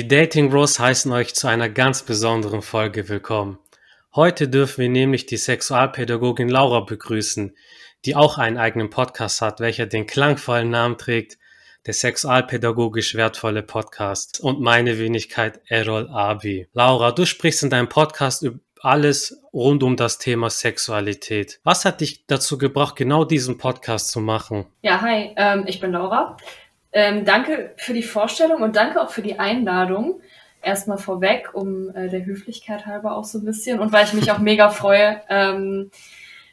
Die Dating Bros heißen euch zu einer ganz besonderen Folge willkommen. Heute dürfen wir nämlich die Sexualpädagogin Laura begrüßen, die auch einen eigenen Podcast hat, welcher den klangvollen Namen trägt, der sexualpädagogisch wertvolle Podcast und meine Wenigkeit Errol Abi. Laura, du sprichst in deinem Podcast über alles rund um das Thema Sexualität. Was hat dich dazu gebracht, genau diesen Podcast zu machen? Ja, hi, ähm, ich bin Laura. Ähm, danke für die Vorstellung und danke auch für die Einladung. Erstmal vorweg, um äh, der Höflichkeit halber auch so ein bisschen und weil ich mich auch mega freue. Ähm,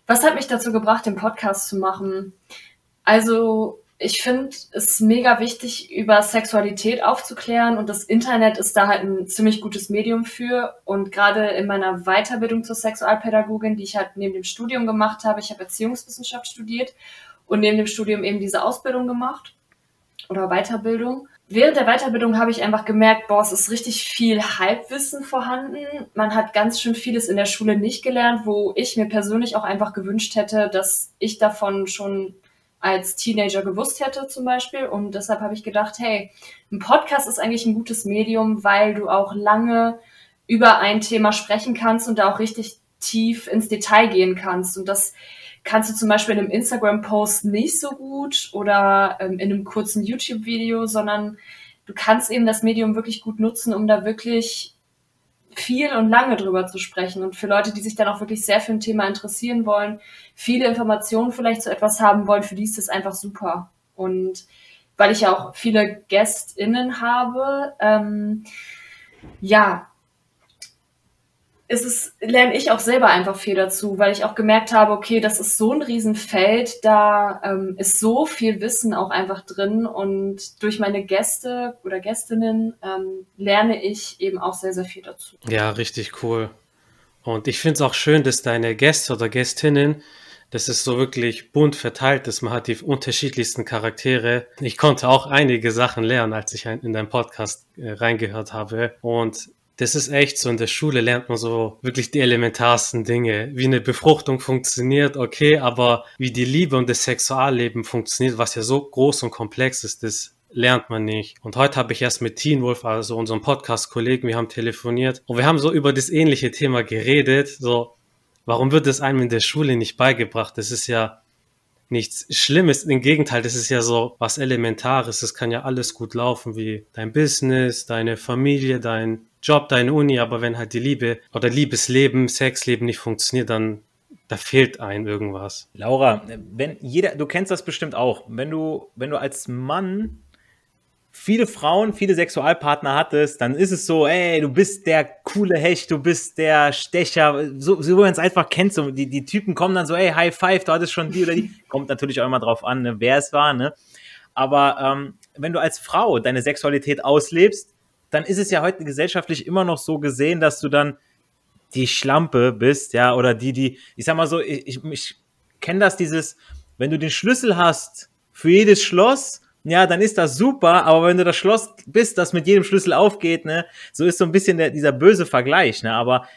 was hat mich dazu gebracht, den Podcast zu machen? Also, ich finde es mega wichtig, über Sexualität aufzuklären und das Internet ist da halt ein ziemlich gutes Medium für. Und gerade in meiner Weiterbildung zur Sexualpädagogin, die ich halt neben dem Studium gemacht habe, ich habe Erziehungswissenschaft studiert und neben dem Studium eben diese Ausbildung gemacht oder Weiterbildung. Während der Weiterbildung habe ich einfach gemerkt, boah, es ist richtig viel Halbwissen vorhanden. Man hat ganz schön vieles in der Schule nicht gelernt, wo ich mir persönlich auch einfach gewünscht hätte, dass ich davon schon als Teenager gewusst hätte zum Beispiel. Und deshalb habe ich gedacht, hey, ein Podcast ist eigentlich ein gutes Medium, weil du auch lange über ein Thema sprechen kannst und da auch richtig tief ins Detail gehen kannst. Und das kannst du zum Beispiel in einem Instagram-Post nicht so gut oder ähm, in einem kurzen YouTube-Video, sondern du kannst eben das Medium wirklich gut nutzen, um da wirklich viel und lange drüber zu sprechen. Und für Leute, die sich dann auch wirklich sehr für ein Thema interessieren wollen, viele Informationen vielleicht zu etwas haben wollen, für die ist das einfach super. Und weil ich ja auch viele GästInnen habe, ähm, ja, ist es, lerne ich auch selber einfach viel dazu, weil ich auch gemerkt habe, okay, das ist so ein Riesenfeld, da ähm, ist so viel Wissen auch einfach drin und durch meine Gäste oder Gästinnen ähm, lerne ich eben auch sehr, sehr viel dazu. Ja, richtig cool. Und ich finde es auch schön, dass deine Gäste oder Gästinnen, das ist so wirklich bunt verteilt ist. Man hat die unterschiedlichsten Charaktere. Ich konnte auch einige Sachen lernen, als ich in deinen Podcast äh, reingehört habe. Und das ist echt so. In der Schule lernt man so wirklich die elementarsten Dinge. Wie eine Befruchtung funktioniert, okay, aber wie die Liebe und das Sexualleben funktioniert, was ja so groß und komplex ist, das lernt man nicht. Und heute habe ich erst mit Teen Wolf, also unserem Podcast-Kollegen, wir haben telefoniert und wir haben so über das ähnliche Thema geredet. So, warum wird es einem in der Schule nicht beigebracht? Das ist ja nichts Schlimmes. Im Gegenteil, das ist ja so was Elementares. Es kann ja alles gut laufen, wie dein Business, deine Familie, dein Job, deine Uni, aber wenn halt die Liebe oder Liebesleben, Sexleben nicht funktioniert, dann da fehlt ein irgendwas. Laura, wenn jeder, du kennst das bestimmt auch, wenn du, wenn du als Mann viele Frauen, viele Sexualpartner hattest, dann ist es so, ey, du bist der coole Hecht, du bist der Stecher, so, so wie man es einfach kennt, so, die, die Typen kommen dann so, ey, High Five, du hattest schon die oder die, kommt natürlich auch immer drauf an, ne, wer es war, ne, aber ähm, wenn du als Frau deine Sexualität auslebst, dann ist es ja heute gesellschaftlich immer noch so gesehen, dass du dann die Schlampe bist, ja, oder die, die, ich sag mal so, ich, ich, ich kenne das, dieses, wenn du den Schlüssel hast für jedes Schloss, ja, dann ist das super, aber wenn du das Schloss bist, das mit jedem Schlüssel aufgeht, ne, so ist so ein bisschen der, dieser böse Vergleich, ne, aber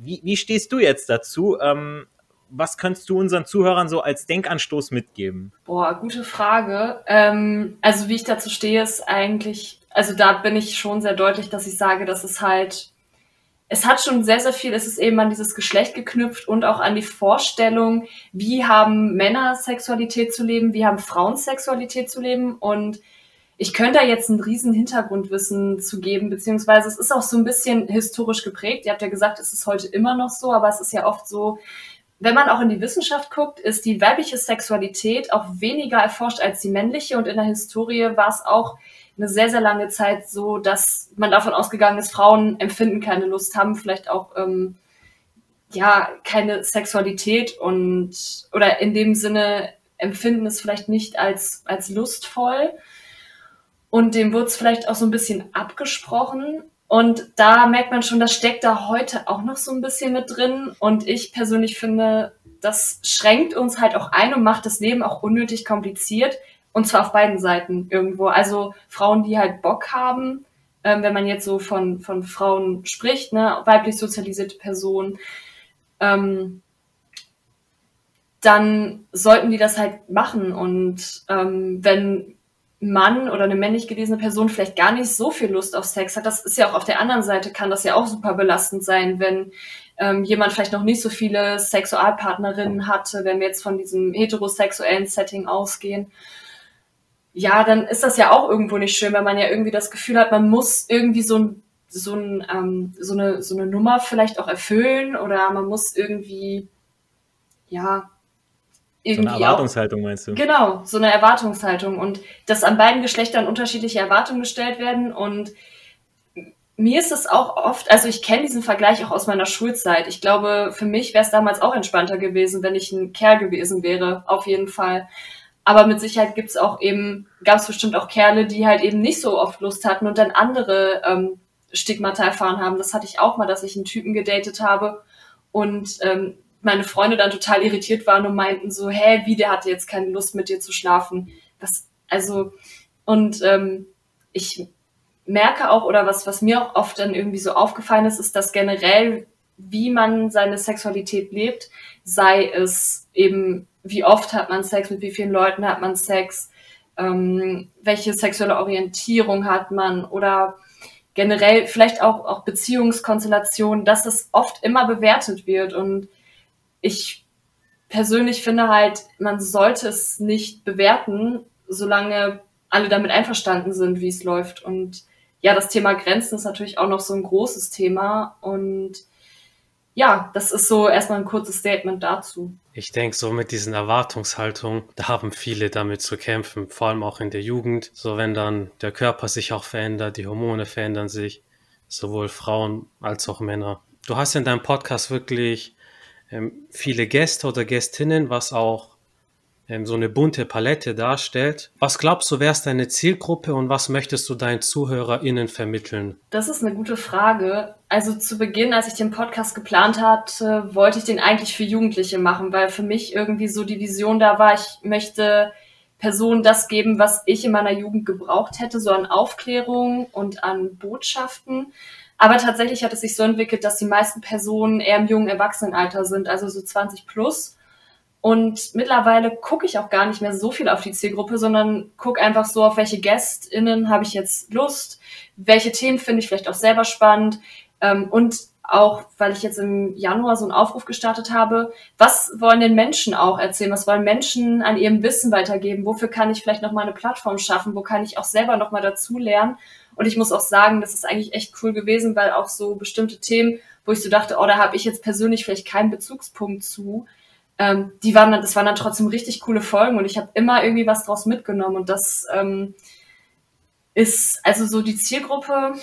wie, wie stehst du jetzt dazu? Ähm, was könntest du unseren Zuhörern so als Denkanstoß mitgeben? Boah, gute Frage. Ähm, also wie ich dazu stehe, ist eigentlich, also da bin ich schon sehr deutlich, dass ich sage, dass es halt, es hat schon sehr, sehr viel, es ist eben an dieses Geschlecht geknüpft und auch an die Vorstellung, wie haben Männer Sexualität zu leben, wie haben Frauen Sexualität zu leben und ich könnte da jetzt ein riesen Hintergrundwissen zu geben, beziehungsweise es ist auch so ein bisschen historisch geprägt. Ihr habt ja gesagt, es ist heute immer noch so, aber es ist ja oft so, wenn man auch in die Wissenschaft guckt, ist die weibliche Sexualität auch weniger erforscht als die männliche. Und in der Historie war es auch eine sehr, sehr lange Zeit so, dass man davon ausgegangen ist, Frauen empfinden keine Lust, haben vielleicht auch ähm, ja keine Sexualität und oder in dem Sinne empfinden es vielleicht nicht als, als lustvoll. Und dem wurde es vielleicht auch so ein bisschen abgesprochen. Und da merkt man schon, das steckt da heute auch noch so ein bisschen mit drin. Und ich persönlich finde, das schränkt uns halt auch ein und macht das Leben auch unnötig kompliziert. Und zwar auf beiden Seiten irgendwo. Also Frauen, die halt Bock haben, ähm, wenn man jetzt so von, von Frauen spricht, ne, weiblich sozialisierte Personen, ähm, dann sollten die das halt machen. Und ähm, wenn Mann oder eine männlich gelesene Person vielleicht gar nicht so viel Lust auf Sex hat. Das ist ja auch auf der anderen Seite, kann das ja auch super belastend sein, wenn ähm, jemand vielleicht noch nicht so viele Sexualpartnerinnen hatte, wenn wir jetzt von diesem heterosexuellen Setting ausgehen. Ja, dann ist das ja auch irgendwo nicht schön, wenn man ja irgendwie das Gefühl hat, man muss irgendwie so ein so, ein, ähm, so, eine, so eine Nummer vielleicht auch erfüllen oder man muss irgendwie, ja, irgendwie. So eine Erwartungshaltung auch, meinst du? Genau, so eine Erwartungshaltung und dass an beiden Geschlechtern unterschiedliche Erwartungen gestellt werden und mir ist es auch oft, also ich kenne diesen Vergleich auch aus meiner Schulzeit. Ich glaube, für mich wäre es damals auch entspannter gewesen, wenn ich ein Kerl gewesen wäre, auf jeden Fall. Aber mit Sicherheit gibt es auch eben, gab es bestimmt auch Kerle, die halt eben nicht so oft Lust hatten und dann andere ähm, Stigmata erfahren haben. Das hatte ich auch mal, dass ich einen Typen gedatet habe und ähm, meine Freunde dann total irritiert waren und meinten so, hä, wie, der hatte jetzt keine Lust mit dir zu schlafen. Das, also, und ähm, ich merke auch, oder was, was mir auch oft dann irgendwie so aufgefallen ist, ist, dass generell, wie man seine Sexualität lebt, sei es eben, wie oft hat man Sex, mit wie vielen Leuten hat man Sex, ähm, welche sexuelle Orientierung hat man oder generell vielleicht auch, auch Beziehungskonstellationen, dass das oft immer bewertet wird. Und ich persönlich finde halt, man sollte es nicht bewerten, solange alle damit einverstanden sind, wie es läuft. Und ja, das Thema Grenzen ist natürlich auch noch so ein großes Thema. Und ja, das ist so erstmal ein kurzes Statement dazu. Ich denke, so mit diesen Erwartungshaltungen, da haben viele damit zu kämpfen, vor allem auch in der Jugend. So wenn dann der Körper sich auch verändert, die Hormone verändern sich, sowohl Frauen als auch Männer. Du hast in deinem Podcast wirklich ähm, viele Gäste oder Gästinnen, was auch ähm, so eine bunte Palette darstellt. Was glaubst du, wer ist deine Zielgruppe und was möchtest du deinen ZuhörerInnen vermitteln? Das ist eine gute Frage. Also zu Beginn, als ich den Podcast geplant hatte, wollte ich den eigentlich für Jugendliche machen, weil für mich irgendwie so die Vision da war, ich möchte Personen das geben, was ich in meiner Jugend gebraucht hätte, so an Aufklärung und an Botschaften. Aber tatsächlich hat es sich so entwickelt, dass die meisten Personen eher im jungen Erwachsenenalter sind, also so 20 plus. Und mittlerweile gucke ich auch gar nicht mehr so viel auf die Zielgruppe, sondern gucke einfach so, auf welche GästInnen habe ich jetzt Lust, welche Themen finde ich vielleicht auch selber spannend. Ähm, und auch, weil ich jetzt im Januar so einen Aufruf gestartet habe, was wollen denn Menschen auch erzählen? Was wollen Menschen an ihrem Wissen weitergeben? Wofür kann ich vielleicht nochmal eine Plattform schaffen? Wo kann ich auch selber nochmal dazu lernen? Und ich muss auch sagen, das ist eigentlich echt cool gewesen, weil auch so bestimmte Themen, wo ich so dachte, oh, da habe ich jetzt persönlich vielleicht keinen Bezugspunkt zu, ähm, die waren dann, das waren dann trotzdem richtig coole Folgen und ich habe immer irgendwie was draus mitgenommen und das ähm, ist, also so die Zielgruppe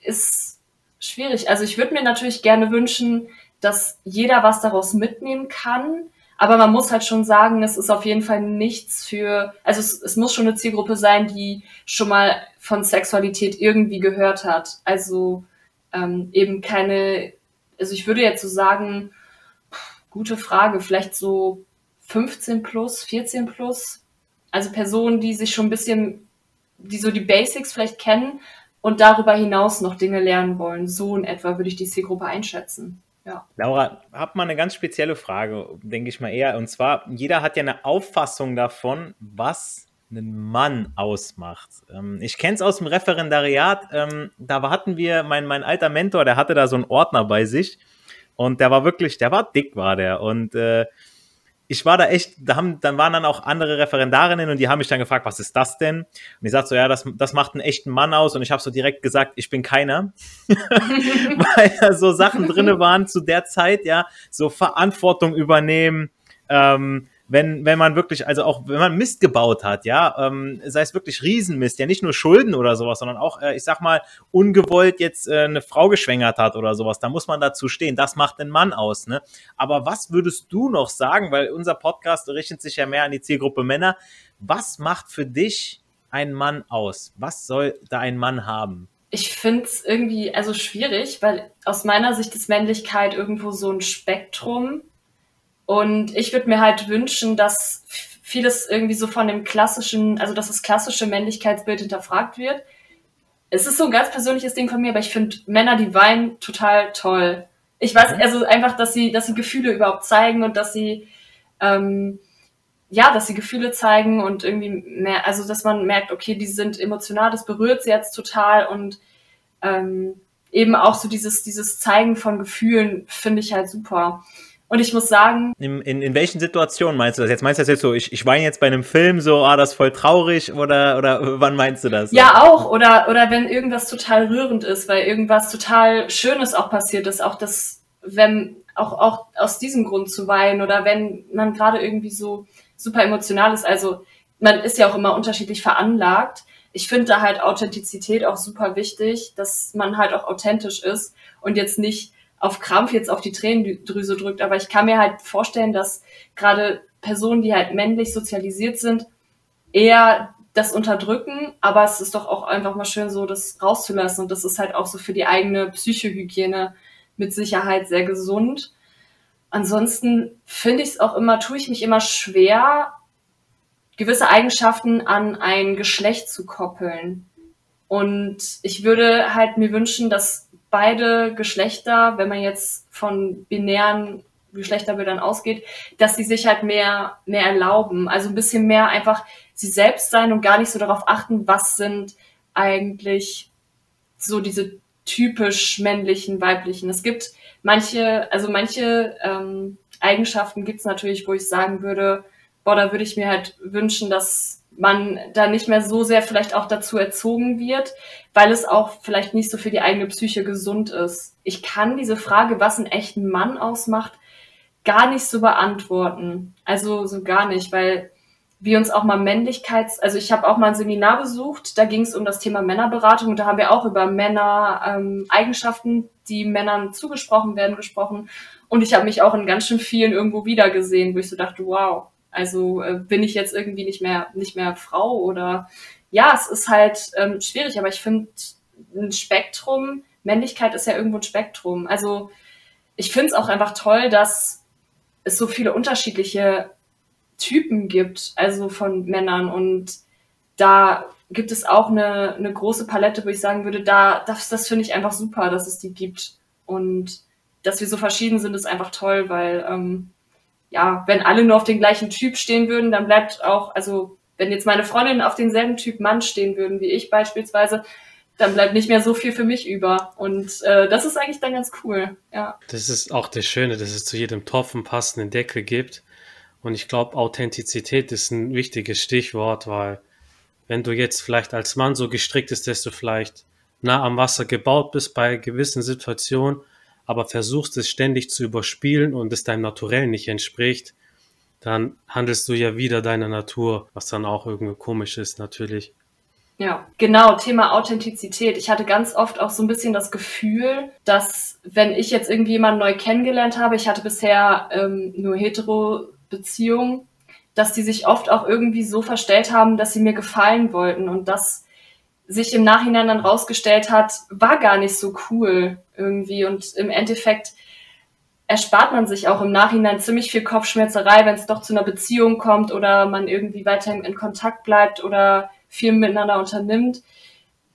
ist schwierig. Also ich würde mir natürlich gerne wünschen, dass jeder was daraus mitnehmen kann, aber man muss halt schon sagen, es ist auf jeden Fall nichts für, also es, es muss schon eine Zielgruppe sein, die schon mal von Sexualität irgendwie gehört hat. Also ähm, eben keine, also ich würde jetzt so sagen, Gute Frage. Vielleicht so 15 plus, 14 plus. Also Personen, die sich schon ein bisschen, die so die Basics vielleicht kennen und darüber hinaus noch Dinge lernen wollen. So in etwa würde ich die Zielgruppe einschätzen. Ja. Laura, hab mal eine ganz spezielle Frage, denke ich mal eher. Und zwar, jeder hat ja eine Auffassung davon, was einen Mann ausmacht. Ähm, ich kenne es aus dem Referendariat. Ähm, da hatten wir, mein, mein alter Mentor, der hatte da so einen Ordner bei sich und der war wirklich, der war dick, war der. Und äh, ich war da echt, da haben, dann waren dann auch andere Referendarinnen und die haben mich dann gefragt, was ist das denn? Und ich sagte so, ja, das, das macht einen echten Mann aus. Und ich habe so direkt gesagt, ich bin keiner. Weil da so Sachen drinne waren zu der Zeit, ja, so Verantwortung übernehmen, ähm, wenn, wenn man wirklich, also auch wenn man Mist gebaut hat, ja, ähm, sei es wirklich Riesenmist, ja nicht nur Schulden oder sowas, sondern auch, äh, ich sag mal, ungewollt jetzt äh, eine Frau geschwängert hat oder sowas, da muss man dazu stehen. Das macht den Mann aus, ne? Aber was würdest du noch sagen, weil unser Podcast richtet sich ja mehr an die Zielgruppe Männer, was macht für dich ein Mann aus? Was soll da ein Mann haben? Ich finde es irgendwie also schwierig, weil aus meiner Sicht ist Männlichkeit irgendwo so ein Spektrum und ich würde mir halt wünschen, dass vieles irgendwie so von dem klassischen, also dass das klassische Männlichkeitsbild hinterfragt wird. Es ist so ein ganz persönliches Ding von mir, aber ich finde Männer, die weinen, total toll. Ich weiß, mhm. also einfach, dass sie, dass sie Gefühle überhaupt zeigen und dass sie, ähm, ja, dass sie Gefühle zeigen und irgendwie mehr, also dass man merkt, okay, die sind emotional, das berührt sie jetzt total und ähm, eben auch so dieses, dieses Zeigen von Gefühlen finde ich halt super. Und ich muss sagen. In, in, in welchen Situationen meinst du das? Jetzt meinst du das jetzt so, ich, ich weine jetzt bei einem Film so, ah, das ist voll traurig oder, oder wann meinst du das? Ja, auch. Oder, oder wenn irgendwas total rührend ist, weil irgendwas total Schönes auch passiert ist. Auch das, wenn, auch, auch aus diesem Grund zu weinen oder wenn man gerade irgendwie so super emotional ist. Also, man ist ja auch immer unterschiedlich veranlagt. Ich finde da halt Authentizität auch super wichtig, dass man halt auch authentisch ist und jetzt nicht auf Krampf jetzt auf die Tränendrüse drückt. Aber ich kann mir halt vorstellen, dass gerade Personen, die halt männlich sozialisiert sind, eher das unterdrücken, aber es ist doch auch einfach mal schön so, das rauszulassen und das ist halt auch so für die eigene Psychohygiene mit Sicherheit sehr gesund. Ansonsten finde ich es auch immer, tue ich mich immer schwer, gewisse Eigenschaften an ein Geschlecht zu koppeln. Und ich würde halt mir wünschen, dass beide Geschlechter, wenn man jetzt von binären Geschlechterbildern ausgeht, dass sie sich halt mehr, mehr erlauben. Also ein bisschen mehr einfach sie selbst sein und gar nicht so darauf achten, was sind eigentlich so diese typisch männlichen, weiblichen. Es gibt manche, also manche ähm, Eigenschaften gibt es natürlich, wo ich sagen würde, boah, da würde ich mir halt wünschen, dass man da nicht mehr so sehr vielleicht auch dazu erzogen wird, weil es auch vielleicht nicht so für die eigene Psyche gesund ist. Ich kann diese Frage, was einen echten Mann ausmacht, gar nicht so beantworten. Also so gar nicht, weil wir uns auch mal Männlichkeits, also ich habe auch mal ein Seminar besucht, da ging es um das Thema Männerberatung und da haben wir auch über Männer ähm, Eigenschaften, die Männern zugesprochen werden, gesprochen und ich habe mich auch in ganz schön vielen irgendwo wiedergesehen, wo ich so dachte, wow, also äh, bin ich jetzt irgendwie nicht mehr, nicht mehr Frau oder ja, es ist halt ähm, schwierig, aber ich finde ein Spektrum, Männlichkeit ist ja irgendwo ein Spektrum. Also ich finde es auch einfach toll, dass es so viele unterschiedliche Typen gibt, also von Männern und da gibt es auch eine, eine große Palette, wo ich sagen würde, da, das, das finde ich einfach super, dass es die gibt. Und dass wir so verschieden sind, ist einfach toll, weil ähm, ja, wenn alle nur auf den gleichen Typ stehen würden, dann bleibt auch, also wenn jetzt meine Freundinnen auf denselben Typ Mann stehen würden wie ich beispielsweise, dann bleibt nicht mehr so viel für mich über. Und äh, das ist eigentlich dann ganz cool, ja. Das ist auch das Schöne, dass es zu jedem Topf einen passenden Deckel gibt. Und ich glaube, Authentizität ist ein wichtiges Stichwort, weil wenn du jetzt vielleicht als Mann so gestrickt ist, dass du vielleicht nah am Wasser gebaut bist bei gewissen Situationen, aber versuchst es ständig zu überspielen und es deinem Naturellen nicht entspricht, dann handelst du ja wieder deiner Natur, was dann auch irgendwie komisch ist natürlich. Ja, genau, Thema Authentizität. Ich hatte ganz oft auch so ein bisschen das Gefühl, dass wenn ich jetzt irgendwie jemanden neu kennengelernt habe, ich hatte bisher ähm, nur Hetero-Beziehungen, dass die sich oft auch irgendwie so verstellt haben, dass sie mir gefallen wollten und das sich im Nachhinein dann rausgestellt hat, war gar nicht so cool irgendwie. Und im Endeffekt erspart man sich auch im Nachhinein ziemlich viel Kopfschmerzerei, wenn es doch zu einer Beziehung kommt oder man irgendwie weiterhin in Kontakt bleibt oder viel miteinander unternimmt,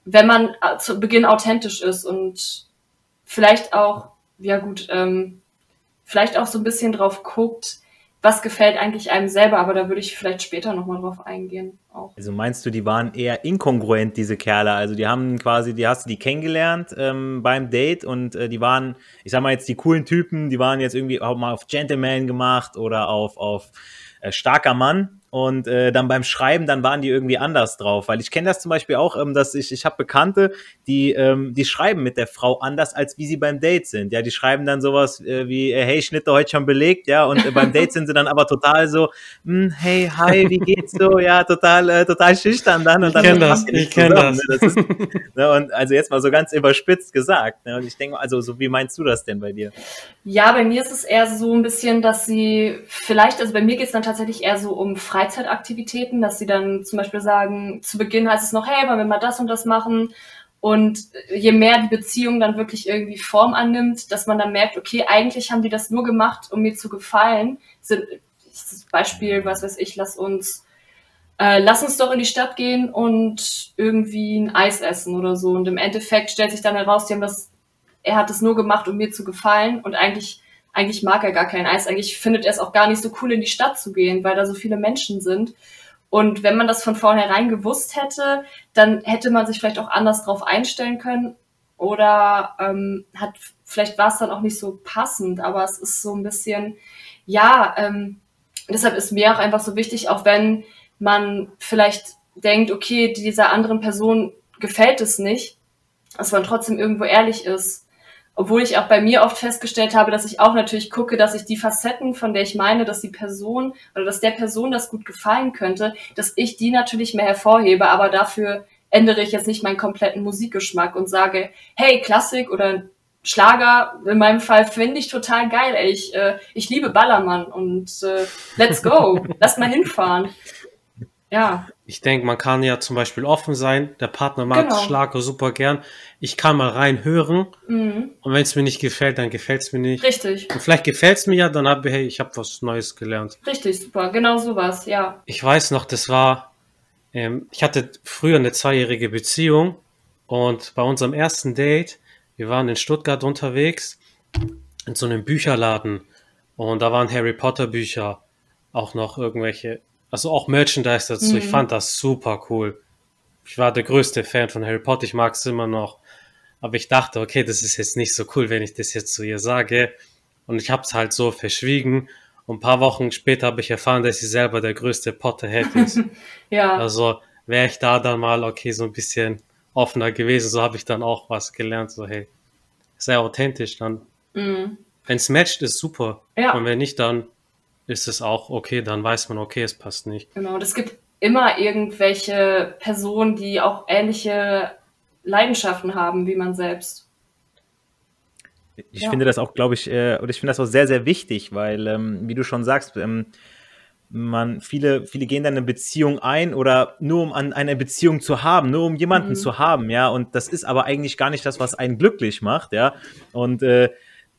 wenn man zu Beginn authentisch ist und vielleicht auch, ja gut, ähm, vielleicht auch so ein bisschen drauf guckt, was gefällt eigentlich einem selber, aber da würde ich vielleicht später nochmal drauf eingehen. Auch. Also meinst du, die waren eher inkongruent, diese Kerle? Also die haben quasi, die hast du die kennengelernt ähm, beim Date und äh, die waren, ich sag mal jetzt die coolen Typen, die waren jetzt irgendwie auch mal auf Gentleman gemacht oder auf, auf äh, starker Mann und äh, dann beim Schreiben, dann waren die irgendwie anders drauf, weil ich kenne das zum Beispiel auch, ähm, dass ich, ich habe Bekannte, die, ähm, die schreiben mit der Frau anders, als wie sie beim Date sind. Ja, die schreiben dann sowas äh, wie, äh, hey, Schnitte heute schon belegt, ja, und äh, beim Date sind sie dann aber total so, hm, hey, hi, wie geht's so? Ja, total, äh, total schüchtern dann. Und dann ich kenne das, ich kenne das. Ne? das ist, ne, und also jetzt mal so ganz überspitzt gesagt. Ne? Und ich denke, also so wie meinst du das denn bei dir? Ja, bei mir ist es eher so ein bisschen, dass sie vielleicht, also bei mir geht es dann tatsächlich eher so um Freizeit Freizeitaktivitäten, dass sie dann zum Beispiel sagen, zu Beginn heißt es noch, hey, wollen wir mal das und das machen? Und je mehr die Beziehung dann wirklich irgendwie Form annimmt, dass man dann merkt, okay, eigentlich haben die das nur gemacht, um mir zu gefallen. Beispiel, was weiß ich, lass uns, äh, lass uns doch in die Stadt gehen und irgendwie ein Eis essen oder so. Und im Endeffekt stellt sich dann heraus, die haben das, er hat es nur gemacht, um mir zu gefallen und eigentlich eigentlich mag er gar kein Eis. Eigentlich findet er es auch gar nicht so cool, in die Stadt zu gehen, weil da so viele Menschen sind. Und wenn man das von vornherein gewusst hätte, dann hätte man sich vielleicht auch anders drauf einstellen können. Oder ähm, hat vielleicht war es dann auch nicht so passend, aber es ist so ein bisschen, ja, ähm, deshalb ist mir auch einfach so wichtig, auch wenn man vielleicht denkt, okay, dieser anderen Person gefällt es nicht, dass man trotzdem irgendwo ehrlich ist. Obwohl ich auch bei mir oft festgestellt habe, dass ich auch natürlich gucke, dass ich die Facetten, von der ich meine, dass die Person oder dass der Person das gut gefallen könnte, dass ich die natürlich mehr hervorhebe, aber dafür ändere ich jetzt nicht meinen kompletten Musikgeschmack und sage, hey, Klassik oder Schlager in meinem Fall finde ich total geil. Ey. Ich, äh, ich liebe Ballermann und äh, let's go. Lass mal hinfahren. Ja. Ich denke, man kann ja zum Beispiel offen sein. Der Partner mag genau. Schlager super gern. Ich kann mal reinhören. Mhm. Und wenn es mir nicht gefällt, dann gefällt es mir nicht. Richtig. Und vielleicht gefällt es mir ja, dann habe ich, hey, ich habe was Neues gelernt. Richtig, super. Genau sowas, ja. Ich weiß noch, das war, ähm, ich hatte früher eine zweijährige Beziehung und bei unserem ersten Date wir waren in Stuttgart unterwegs in so einem Bücherladen und da waren Harry Potter Bücher, auch noch irgendwelche, also auch Merchandise dazu. Mhm. Ich fand das super cool. Ich war der größte Fan von Harry Potter, ich mag es immer noch. Aber ich dachte, okay, das ist jetzt nicht so cool, wenn ich das jetzt zu ihr sage. Und ich habe es halt so verschwiegen. Und ein paar Wochen später habe ich erfahren, dass sie selber der größte Potterhead ist. ja. Also wäre ich da dann mal, okay, so ein bisschen offener gewesen. So habe ich dann auch was gelernt. So, hey, sehr authentisch dann. Mhm. Wenn es matcht, ist super. Ja. Und wenn nicht, dann ist es auch okay. Dann weiß man, okay, es passt nicht. Genau, und es gibt immer irgendwelche Personen, die auch ähnliche Leidenschaften haben wie man selbst. Ich ja. finde das auch, glaube ich, äh, und ich finde das auch sehr, sehr wichtig, weil, ähm, wie du schon sagst, ähm, man, viele, viele gehen dann eine Beziehung ein oder nur um an eine Beziehung zu haben, nur um jemanden mhm. zu haben, ja. Und das ist aber eigentlich gar nicht das, was einen glücklich macht, ja. Und äh,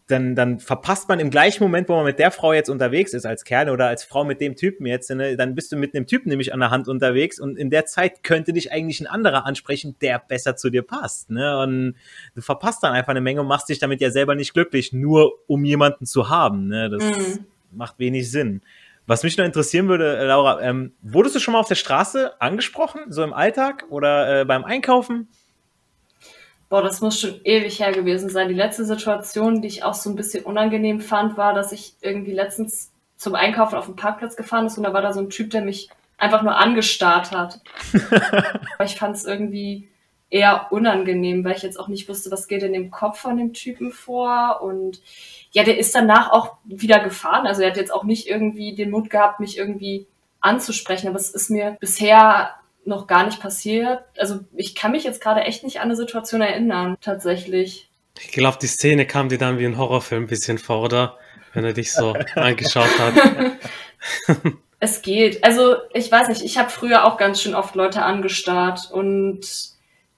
dann, dann verpasst man im gleichen Moment, wo man mit der Frau jetzt unterwegs ist, als Kerl oder als Frau mit dem Typen jetzt, ne, dann bist du mit einem Typen nämlich an der Hand unterwegs und in der Zeit könnte dich eigentlich ein anderer ansprechen, der besser zu dir passt. Ne? Und du verpasst dann einfach eine Menge und machst dich damit ja selber nicht glücklich, nur um jemanden zu haben. Ne? Das mhm. macht wenig Sinn. Was mich noch interessieren würde, äh, Laura, ähm, wurdest du schon mal auf der Straße angesprochen, so im Alltag oder äh, beim Einkaufen? Boah, das muss schon ewig her gewesen sein. Die letzte Situation, die ich auch so ein bisschen unangenehm fand, war, dass ich irgendwie letztens zum Einkaufen auf dem Parkplatz gefahren ist und da war da so ein Typ, der mich einfach nur angestarrt hat. ich fand es irgendwie eher unangenehm, weil ich jetzt auch nicht wusste, was geht in dem Kopf von dem Typen vor und ja, der ist danach auch wieder gefahren. Also er hat jetzt auch nicht irgendwie den Mut gehabt, mich irgendwie anzusprechen. Aber es ist mir bisher noch gar nicht passiert. Also ich kann mich jetzt gerade echt nicht an eine Situation erinnern, tatsächlich. Ich glaube, die Szene kam dir dann wie ein Horrorfilm ein bisschen vor, oder? Wenn er dich so angeschaut hat. es geht. Also ich weiß nicht, ich habe früher auch ganz schön oft Leute angestarrt und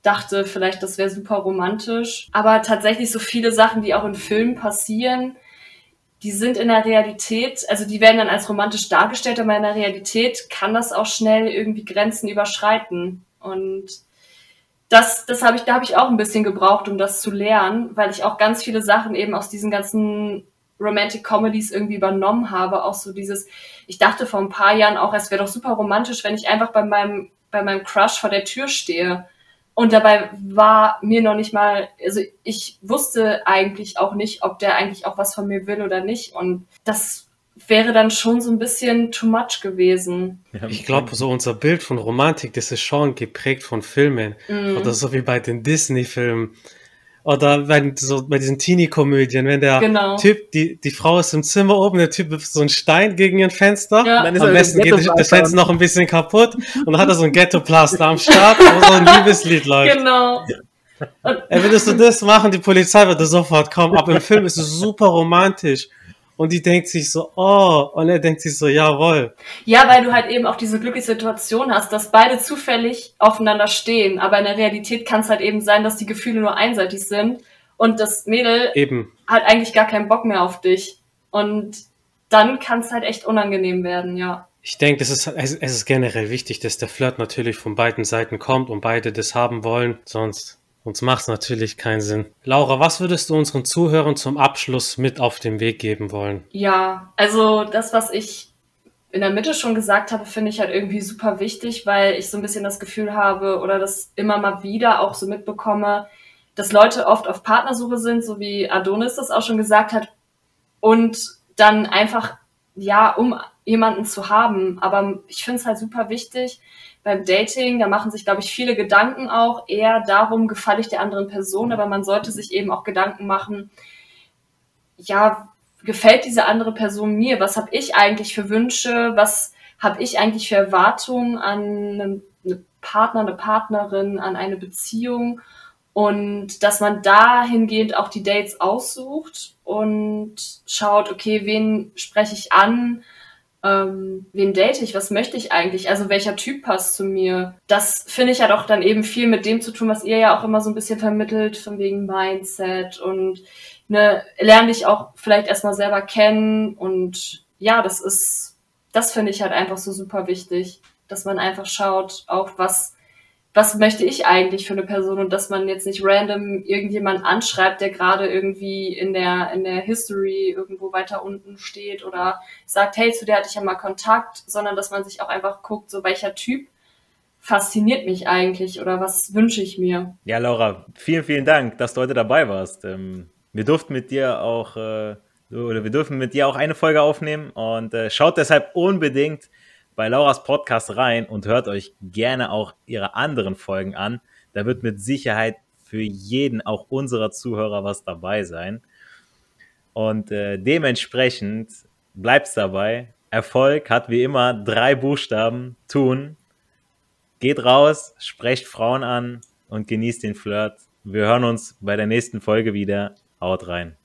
dachte vielleicht, das wäre super romantisch. Aber tatsächlich so viele Sachen, die auch in Filmen passieren, die sind in der Realität, also die werden dann als romantisch dargestellt, aber in der Realität kann das auch schnell irgendwie Grenzen überschreiten. Und das, das habe ich, da habe ich auch ein bisschen gebraucht, um das zu lernen, weil ich auch ganz viele Sachen eben aus diesen ganzen Romantic Comedies irgendwie übernommen habe. Auch so dieses, ich dachte vor ein paar Jahren auch, es wäre doch super romantisch, wenn ich einfach bei meinem, bei meinem Crush vor der Tür stehe und dabei war mir noch nicht mal, also ich wusste eigentlich auch nicht, ob der eigentlich auch was von mir will oder nicht. Und das wäre dann schon so ein bisschen too much gewesen. Ich glaube, so unser Bild von Romantik, das ist schon geprägt von Filmen. Mm. Oder so wie bei den Disney-Filmen. Oder bei, so, bei diesen Teenie-Komödien, wenn der genau. Typ, die, die Frau ist im Zimmer oben, der Typ wirft so einen Stein gegen ihr Fenster. Ja. Am besten geht das Fenster noch ein bisschen kaputt und dann hat er so ein Ghetto-Plaster am Start, wo so ein Liebeslied läuft. Genau. Ey, würdest du das machen, die Polizei würde sofort kommen. Aber im Film ist es super romantisch. Und die denkt sich so, oh, und er denkt sich so, jawohl. Ja, weil du halt eben auch diese glückliche Situation hast, dass beide zufällig aufeinander stehen. Aber in der Realität kann es halt eben sein, dass die Gefühle nur einseitig sind und das Mädel eben. hat eigentlich gar keinen Bock mehr auf dich. Und dann kann es halt echt unangenehm werden, ja. Ich denke, es ist, es ist generell wichtig, dass der Flirt natürlich von beiden Seiten kommt und beide das haben wollen. Sonst Sonst macht es natürlich keinen Sinn. Laura, was würdest du unseren Zuhörern zum Abschluss mit auf den Weg geben wollen? Ja, also das, was ich in der Mitte schon gesagt habe, finde ich halt irgendwie super wichtig, weil ich so ein bisschen das Gefühl habe oder das immer mal wieder auch so mitbekomme, dass Leute oft auf Partnersuche sind, so wie Adonis das auch schon gesagt hat, und dann einfach, ja, um jemanden zu haben. Aber ich finde es halt super wichtig beim Dating, da machen sich, glaube ich, viele Gedanken auch eher darum, gefalle ich der anderen Person, aber man sollte sich eben auch Gedanken machen, ja, gefällt diese andere Person mir? Was habe ich eigentlich für Wünsche? Was habe ich eigentlich für Erwartungen an einen Partner, eine Partnerin, an eine Beziehung? Und dass man dahingehend auch die Dates aussucht und schaut, okay, wen spreche ich an? Ähm, wen date ich, was möchte ich eigentlich, also welcher Typ passt zu mir. Das finde ich ja doch dann eben viel mit dem zu tun, was ihr ja auch immer so ein bisschen vermittelt, von wegen Mindset und ne, lerne dich auch vielleicht erstmal selber kennen und ja, das ist, das finde ich halt einfach so super wichtig, dass man einfach schaut, auch was was möchte ich eigentlich für eine Person und dass man jetzt nicht random irgendjemand anschreibt, der gerade irgendwie in der, in der History irgendwo weiter unten steht oder sagt, hey, zu der hatte ich ja mal Kontakt, sondern dass man sich auch einfach guckt, so welcher Typ fasziniert mich eigentlich oder was wünsche ich mir. Ja, Laura, vielen, vielen Dank, dass du heute dabei warst. Ähm, wir durften mit dir auch, äh, oder wir dürfen mit dir auch eine Folge aufnehmen und äh, schaut deshalb unbedingt bei Lauras Podcast rein und hört euch gerne auch ihre anderen Folgen an. Da wird mit Sicherheit für jeden, auch unserer Zuhörer, was dabei sein. Und äh, dementsprechend bleibt's dabei. Erfolg hat wie immer drei Buchstaben. Tun. Geht raus, sprecht Frauen an und genießt den Flirt. Wir hören uns bei der nächsten Folge wieder. Haut rein.